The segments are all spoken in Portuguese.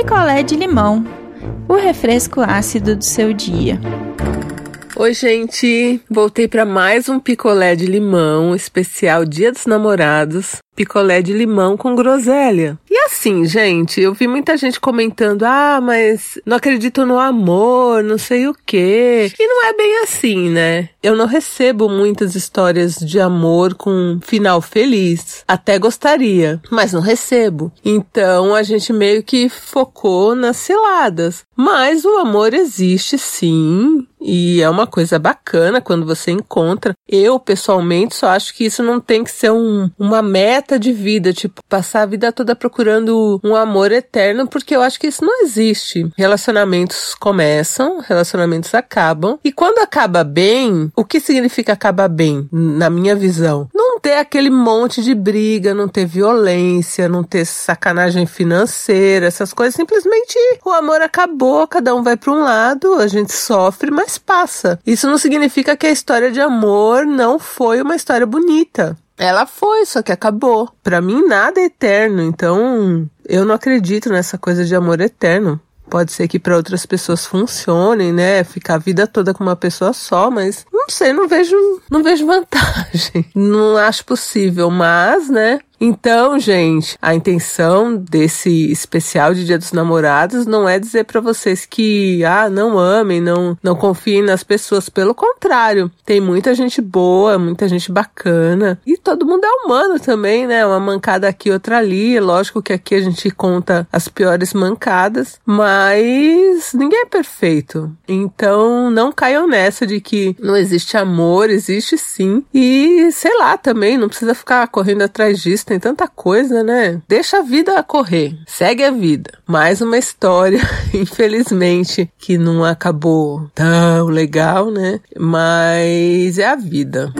picolé de limão, o refresco ácido do seu dia. Oi, gente! Voltei para mais um picolé de limão especial Dia dos Namorados picolé de limão com groselha. E assim, gente, eu vi muita gente comentando: ah, mas não acredito no amor, não sei o quê. E não é bem assim, né? Eu não recebo muitas histórias de amor com final feliz. Até gostaria, mas não recebo. Então a gente meio que focou nas ciladas. Mas o amor existe sim, e é uma coisa bacana quando você encontra. Eu, pessoalmente, só acho que isso não tem que ser um, uma meta de vida, tipo, passar a vida toda procurando um amor eterno, porque eu acho que isso não existe. Relacionamentos começam, relacionamentos acabam, e quando acaba bem, o que significa acabar bem, na minha visão? Não ter aquele monte de briga, não ter violência, não ter sacanagem financeira, essas coisas, simplesmente o amor acabou, cada um vai para um lado, a gente sofre, mas passa. Isso não significa que a história de amor não foi uma história bonita. Ela foi, só que acabou. Para mim nada é eterno, então eu não acredito nessa coisa de amor eterno. Pode ser que para outras pessoas funcione, né? Ficar a vida toda com uma pessoa só, mas não sei, não vejo, não vejo vantagem. Não acho possível, mas, né? Então, gente, a intenção desse especial de Dia dos Namorados não é dizer para vocês que ah, não amem, não não confiem nas pessoas, pelo contrário. Tem muita gente boa, muita gente bacana e todo mundo é humano também, né? Uma mancada aqui, outra ali. Lógico que aqui a gente conta as piores mancadas, mas ninguém é perfeito. Então, não caiam nessa de que não existe amor, existe sim. E sei lá, também não precisa ficar correndo atrás disso tem tanta coisa, né? Deixa a vida correr, segue a vida. Mais uma história, infelizmente, que não acabou tão legal, né? Mas é a vida.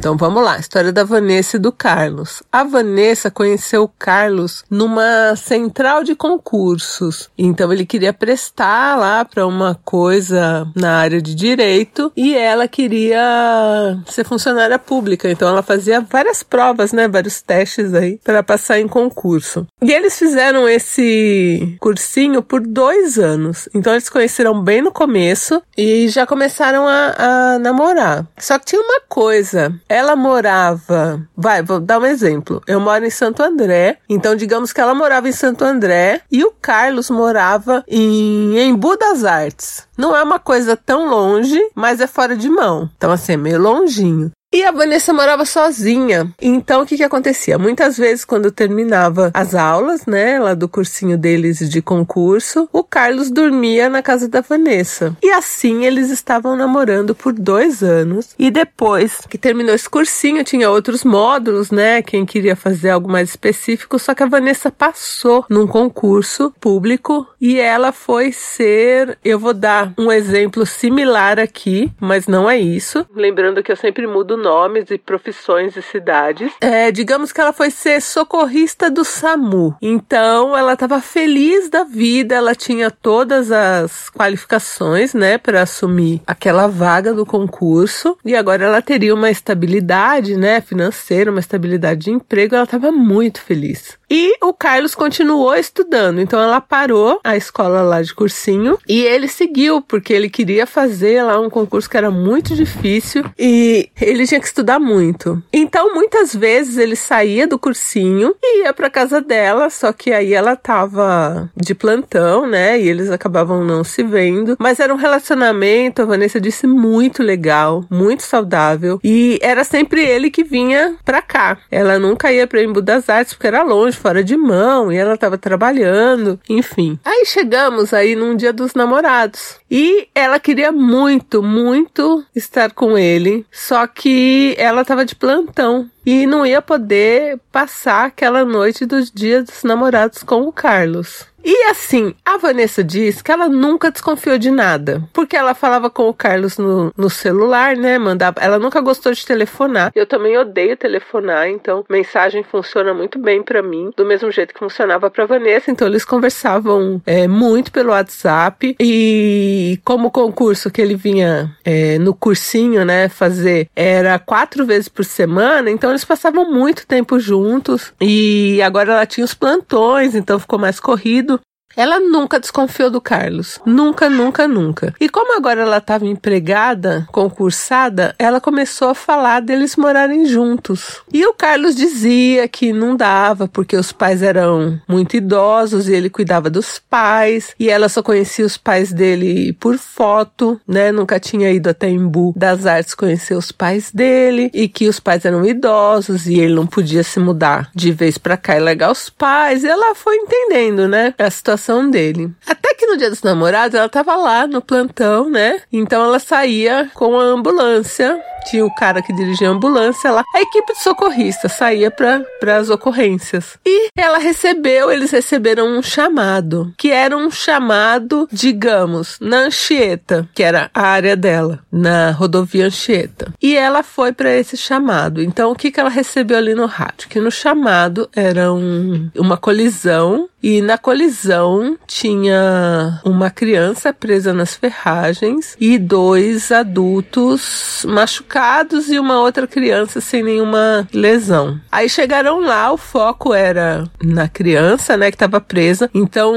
Então vamos lá, história da Vanessa e do Carlos. A Vanessa conheceu o Carlos numa central de concursos. Então ele queria prestar lá para uma coisa na área de direito e ela queria ser funcionária pública. Então ela fazia várias provas, né, vários testes aí para passar em concurso. E eles fizeram esse cursinho por dois anos. Então eles conheceram bem no começo e já começaram a, a namorar. Só que tinha uma coisa ela morava. Vai, vou dar um exemplo. Eu moro em Santo André, então digamos que ela morava em Santo André e o Carlos morava em Embu das Artes. Não é uma coisa tão longe, mas é fora de mão. Então, assim, é meio longinho. E a Vanessa morava sozinha. Então, o que que acontecia? Muitas vezes, quando terminava as aulas, né, lá do cursinho deles de concurso, o Carlos dormia na casa da Vanessa. E assim eles estavam namorando por dois anos. E depois que terminou esse cursinho, tinha outros módulos, né? Quem queria fazer algo mais específico, só que a Vanessa passou num concurso público e ela foi ser. Eu vou dar um exemplo similar aqui, mas não é isso. Lembrando que eu sempre mudo nomes e profissões e cidades. É, digamos que ela foi ser socorrista do SAMU. Então, ela estava feliz da vida, ela tinha todas as qualificações, né, para assumir aquela vaga do concurso. E agora ela teria uma estabilidade, né, financeira, uma estabilidade de emprego. Ela estava muito feliz. E o Carlos continuou estudando, então ela parou a escola lá de cursinho e ele seguiu, porque ele queria fazer lá um concurso que era muito difícil e ele tinha que estudar muito. Então, muitas vezes ele saía do cursinho e ia para casa dela, só que aí ela tava de plantão, né? E eles acabavam não se vendo, mas era um relacionamento, a Vanessa disse, muito legal, muito saudável e era sempre ele que vinha pra cá. Ela nunca ia para Embu das Artes porque era longe, fora de mão e ela estava trabalhando, enfim. Aí chegamos aí num dia dos namorados e ela queria muito, muito estar com ele, só que ela estava de plantão e não ia poder passar aquela noite dos dias dos namorados com o Carlos. E assim, a Vanessa diz que ela nunca desconfiou de nada, porque ela falava com o Carlos no, no celular, né? Mandava, ela nunca gostou de telefonar. Eu também odeio telefonar, então mensagem funciona muito bem para mim, do mesmo jeito que funcionava para Vanessa. Então eles conversavam é, muito pelo WhatsApp e como o concurso que ele vinha é, no cursinho, né, fazer era quatro vezes por semana, então eles passavam muito tempo juntos e agora ela tinha os plantões, então ficou mais corrido. Ela nunca desconfiou do Carlos. Nunca, nunca, nunca. E como agora ela estava empregada, concursada, ela começou a falar deles morarem juntos. E o Carlos dizia que não dava porque os pais eram muito idosos e ele cuidava dos pais e ela só conhecia os pais dele por foto, né? Nunca tinha ido até Embu das Artes conhecer os pais dele e que os pais eram idosos e ele não podia se mudar de vez para cá e largar os pais. E ela foi entendendo, né? A situação situação dele. Até que no dia dos namorados ela tava lá no plantão, né? Então ela saía com a ambulância tinha o cara que dirigia a ambulância lá. A equipe de socorristas saía para as ocorrências. E ela recebeu, eles receberam um chamado, que era um chamado, digamos, na Anchieta, que era a área dela, na rodovia Anchieta. E ela foi para esse chamado. Então, o que, que ela recebeu ali no rádio? Que no chamado era um, uma colisão e na colisão tinha uma criança presa nas ferragens e dois adultos machucados e uma outra criança sem nenhuma lesão. Aí chegaram lá, o foco era na criança, né, que estava presa. Então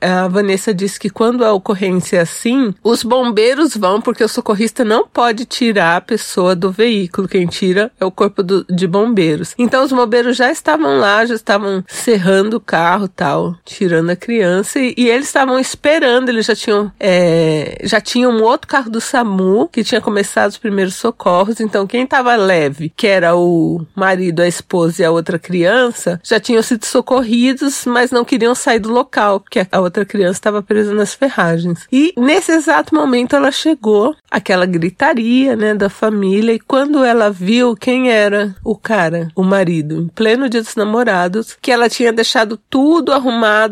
a Vanessa disse que quando a ocorrência é assim, os bombeiros vão porque o socorrista não pode tirar a pessoa do veículo. Quem tira é o corpo do, de bombeiros. Então os bombeiros já estavam lá, já estavam serrando o carro, tal, tirando a criança e, e eles estavam esperando. Eles já tinham é, já tinham um outro carro do SAMU que tinha começado os primeiros socorros. Então, quem estava leve, que era o marido, a esposa e a outra criança, já tinham sido socorridos, mas não queriam sair do local, porque a outra criança estava presa nas ferragens. E nesse exato momento ela chegou, aquela gritaria, né, da família, e quando ela viu quem era o cara, o marido, em pleno dia dos namorados, que ela tinha deixado tudo arrumado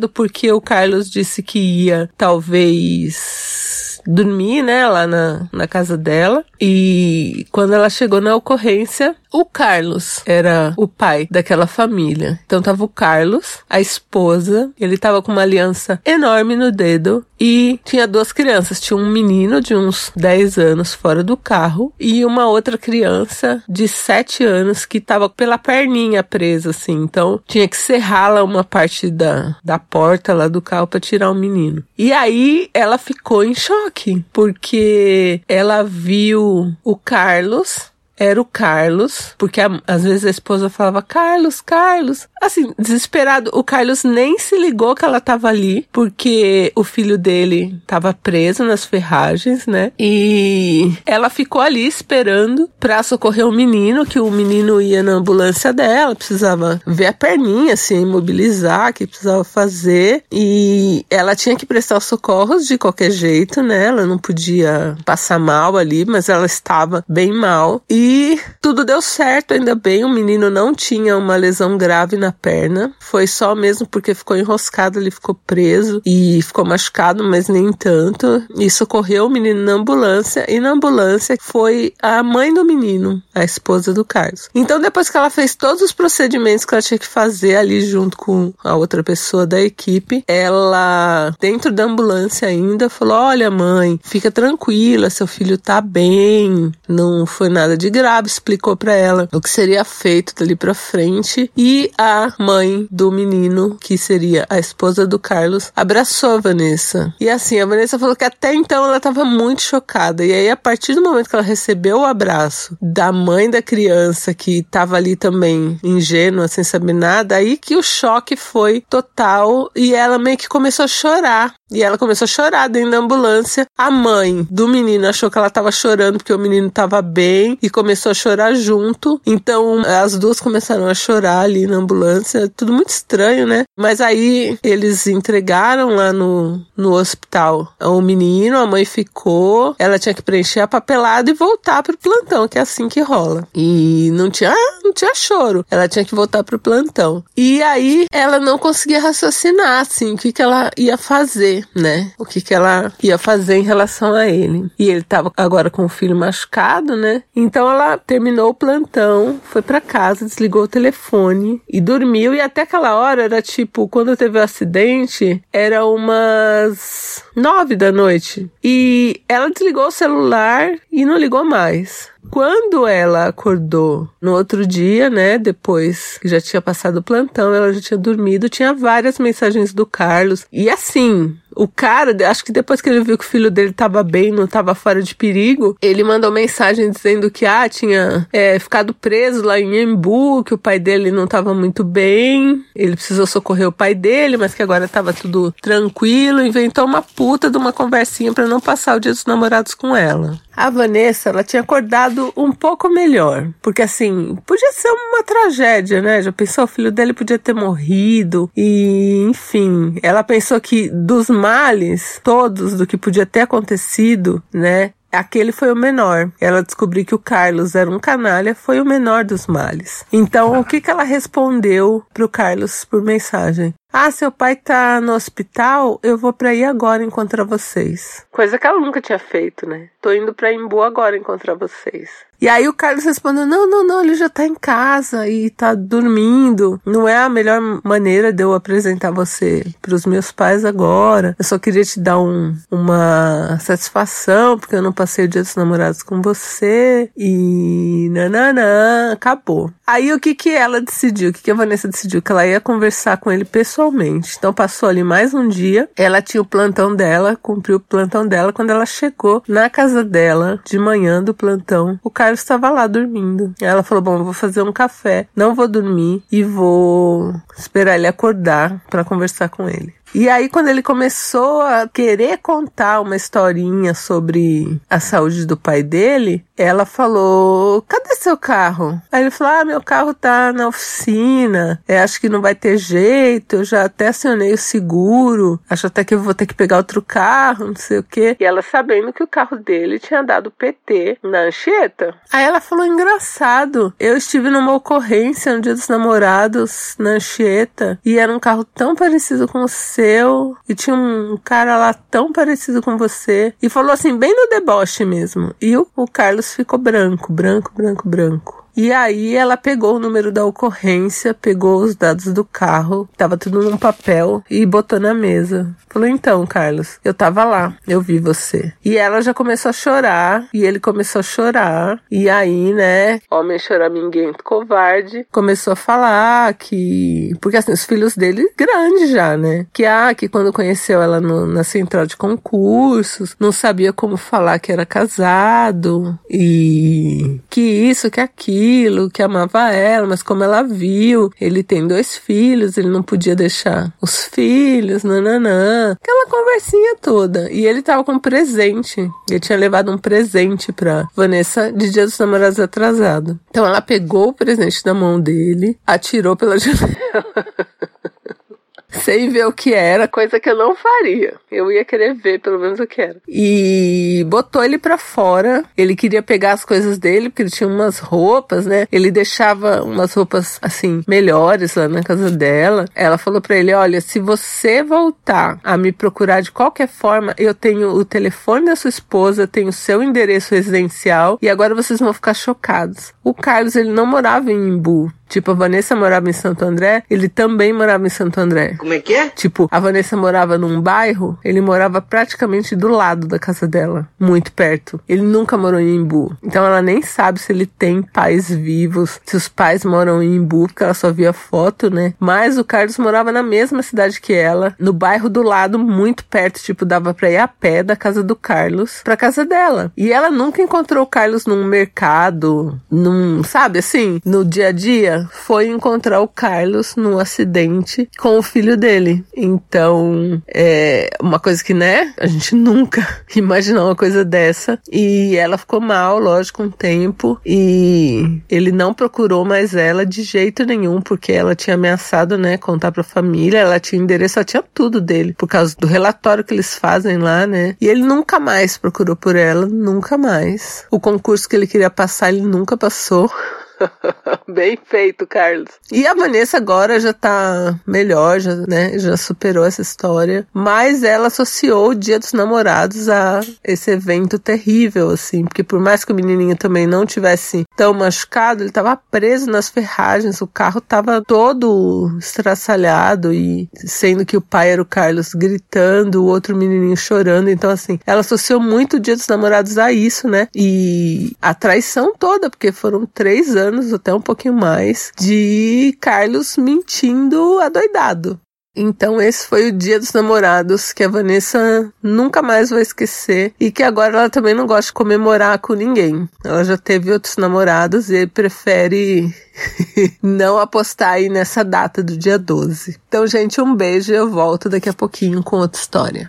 porque o Carlos disse que ia talvez dormir, né, lá na, na casa dela. E quando ela chegou na ocorrência, o Carlos era o pai daquela família. Então tava o Carlos, a esposa, ele tava com uma aliança enorme no dedo e tinha duas crianças. Tinha um menino de uns 10 anos fora do carro e uma outra criança de 7 anos que tava pela perninha presa, assim. Então tinha que serrar lá uma parte da, da porta lá do carro para tirar o menino. E aí ela ficou em choque, porque ela viu o Carlos era o Carlos, porque a, às vezes a esposa falava Carlos, Carlos. Assim, desesperado, o Carlos nem se ligou que ela tava ali, porque o filho dele tava preso nas ferragens, né? E ela ficou ali esperando pra socorrer o menino, que o menino ia na ambulância dela, precisava ver a perninha, assim, imobilizar, que precisava fazer. E ela tinha que prestar socorros de qualquer jeito, né? Ela não podia passar mal ali, mas ela estava bem mal. E e tudo deu certo, ainda bem. O menino não tinha uma lesão grave na perna. Foi só mesmo porque ficou enroscado, ele ficou preso e ficou machucado, mas nem tanto. E socorreu o menino na ambulância. E na ambulância foi a mãe do menino, a esposa do Carlos. Então, depois que ela fez todos os procedimentos que ela tinha que fazer ali junto com a outra pessoa da equipe, ela, dentro da ambulância ainda, falou: Olha, mãe, fica tranquila, seu filho tá bem, não foi nada de grave, explicou para ela o que seria feito dali para frente e a mãe do menino, que seria a esposa do Carlos, abraçou a Vanessa. E assim, a Vanessa falou que até então ela estava muito chocada. E aí, a partir do momento que ela recebeu o abraço da mãe da criança, que estava ali também ingênua, sem saber nada, aí que o choque foi total e ela meio que começou a chorar. E ela começou a chorar dentro da ambulância. A mãe do menino achou que ela estava chorando porque o menino estava bem e começou a chorar junto. Então as duas começaram a chorar ali na ambulância. Tudo muito estranho, né? Mas aí eles entregaram lá no, no hospital o menino, a mãe ficou. Ela tinha que preencher a papelada e voltar pro plantão, que é assim que rola. E não tinha, não tinha choro. Ela tinha que voltar pro plantão. E aí ela não conseguia raciocinar, assim, o que, que ela ia fazer né? O que, que ela ia fazer em relação a ele. E ele tava agora com o filho machucado, né? Então ela terminou o plantão, foi para casa, desligou o telefone e dormiu. E até aquela hora era tipo, quando teve o acidente, era umas nove da noite. E ela desligou o celular e não ligou mais. Quando ela acordou no outro dia, né, depois que já tinha passado o plantão, ela já tinha dormido, tinha várias mensagens do Carlos. E assim, o cara, acho que depois que ele viu que o filho dele tava bem, não tava fora de perigo, ele mandou mensagem dizendo que, ah, tinha é, ficado preso lá em Embu, que o pai dele não tava muito bem, ele precisou socorrer o pai dele, mas que agora tava tudo tranquilo, inventou uma puta de uma conversinha para não passar o dia dos namorados com ela. A Vanessa, ela tinha acordado um pouco melhor, porque assim, podia ser uma tragédia, né? Já pensou, o filho dele podia ter morrido, e enfim, ela pensou que dos males todos do que podia ter acontecido, né? Aquele foi o menor. Ela descobriu que o Carlos era um canalha, foi o menor dos males. Então, o que, que ela respondeu pro Carlos por mensagem? Ah, seu pai tá no hospital, eu vou pra ir agora encontrar vocês. Coisa que ela nunca tinha feito, né? Tô indo pra Imbu agora encontrar vocês. E aí o Carlos respondeu: Não, não, não, ele já tá em casa e tá dormindo. Não é a melhor maneira de eu apresentar você pros meus pais agora. Eu só queria te dar um, uma satisfação, porque eu não passei o dia dos namorados com você. E nananã, acabou. Aí o que que ela decidiu? O que que a Vanessa decidiu? Que ela ia conversar com ele pessoalmente. Então passou ali mais um dia. Ela tinha o plantão dela, cumpriu o plantão dela. Quando ela chegou na casa dela, de manhã do plantão, o Carlos estava lá dormindo. Ela falou: Bom, vou fazer um café, não vou dormir e vou esperar ele acordar para conversar com ele. E aí, quando ele começou a querer contar uma historinha sobre a saúde do pai dele, ela falou: Cadê seu carro? Aí ele falou: Ah, meu carro tá na oficina. É, acho que não vai ter jeito. Eu já até acionei o seguro. Acho até que eu vou ter que pegar outro carro, não sei o quê. E ela sabendo que o carro dele tinha dado PT na Anchieta. Aí ela falou: Engraçado. Eu estive numa ocorrência no dia dos namorados na Anchieta e era um carro tão parecido com o seu e tinha um cara lá tão parecido com você e falou assim, bem no deboche mesmo. E o, o Carlos ficou branco, branco, branco, branco. E aí ela pegou o número da ocorrência, pegou os dados do carro, tava tudo num papel e botou na mesa. Falou: "Então, Carlos, eu tava lá, eu vi você". E ela já começou a chorar, e ele começou a chorar. E aí, né, homem choraminguento covarde, começou a falar que porque assim, os filhos dele grandes já, né? Que ah, que quando conheceu ela no, na central de concursos, não sabia como falar que era casado e que isso, que aquilo aquilo, que amava ela, mas como ela viu, ele tem dois filhos, ele não podia deixar os filhos, nananã. Aquela conversinha toda. E ele tava com um presente. Ele tinha levado um presente pra Vanessa de Dia dos Namorados atrasado. Então ela pegou o presente da mão dele, atirou pela janela. Sem ver o que era, coisa que eu não faria. Eu ia querer ver pelo menos o que era. E botou ele para fora. Ele queria pegar as coisas dele, porque ele tinha umas roupas, né? Ele deixava umas roupas assim melhores lá na casa dela. Ela falou para ele: "Olha, se você voltar a me procurar de qualquer forma, eu tenho o telefone da sua esposa, tenho o seu endereço residencial e agora vocês vão ficar chocados." O Carlos, ele não morava em Imbu. Tipo, a Vanessa morava em Santo André, ele também morava em Santo André. Como é que é? Tipo, a Vanessa morava num bairro, ele morava praticamente do lado da casa dela, muito perto. Ele nunca morou em Imbu. Então ela nem sabe se ele tem pais vivos, se os pais moram em Imbu, porque ela só via foto, né? Mas o Carlos morava na mesma cidade que ela, no bairro do lado, muito perto, tipo, dava pra ir a pé da casa do Carlos pra casa dela. E ela nunca encontrou o Carlos num mercado, num, sabe assim, no dia a dia foi encontrar o Carlos num acidente com o filho dele. Então, é uma coisa que, né, a gente nunca imaginou uma coisa dessa. E ela ficou mal, lógico, um tempo. E ele não procurou mais ela de jeito nenhum, porque ela tinha ameaçado, né, contar pra família. Ela tinha endereço, ela tinha tudo dele, por causa do relatório que eles fazem lá, né. E ele nunca mais procurou por ela, nunca mais. O concurso que ele queria passar, ele nunca passou. Bem feito, Carlos. E a Vanessa agora já tá melhor, já, né? Já superou essa história. Mas ela associou o Dia dos Namorados a esse evento terrível, assim. Porque por mais que o menininho também não tivesse tão machucado, ele tava preso nas ferragens, o carro tava todo estraçalhado e sendo que o pai era o Carlos gritando, o outro menininho chorando. Então, assim, ela associou muito o Dia dos Namorados a isso, né? E a traição toda, porque foram três anos, até um pouquinho mais, de Carlos mentindo adoidado. Então esse foi o dia dos namorados que a Vanessa nunca mais vai esquecer e que agora ela também não gosta de comemorar com ninguém. Ela já teve outros namorados e prefere não apostar aí nessa data do dia 12. Então, gente, um beijo e eu volto daqui a pouquinho com outra história.